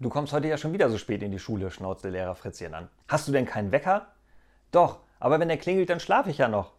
Du kommst heute ja schon wieder so spät in die Schule, schnauzte Lehrer Fritzchen an. Hast du denn keinen Wecker? Doch, aber wenn er klingelt, dann schlafe ich ja noch.